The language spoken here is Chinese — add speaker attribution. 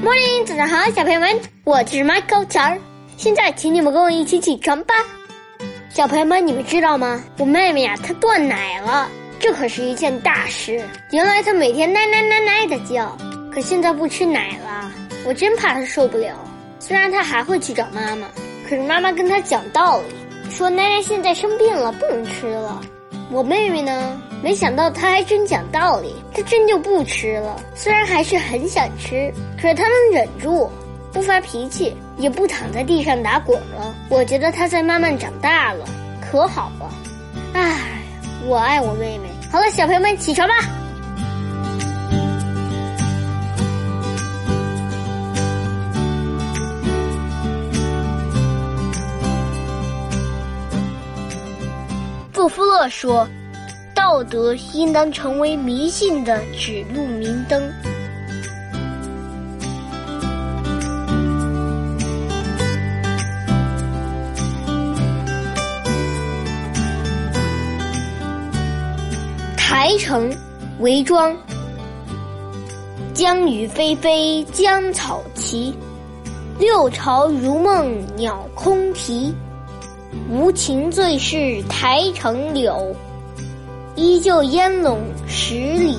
Speaker 1: Morning，早上好，小朋友们，我是 Michael 乔儿。现在，请你们跟我一起起床吧。小朋友们，你们知道吗？我妹妹呀，她断奶了，这可是一件大事。原来她每天奶奶奶奶的叫，可现在不吃奶了，我真怕她受不了。虽然她还会去找妈妈，可是妈妈跟她讲道理，说奶奶现在生病了，不能吃了。我妹妹呢？没想到她还真讲道理，她真就不吃了。虽然还是很想吃，可是她能忍住，不发脾气，也不躺在地上打滚了。我觉得她在慢慢长大了，可好了。唉，我爱我妹妹。好了，小朋友们起床吧。
Speaker 2: 布夫勒说：“道德应当成为迷信的指路明灯。”台城，韦庄。江雨霏霏，江草齐，六朝如梦，鸟空啼。无情最是台城柳，依旧烟笼十里。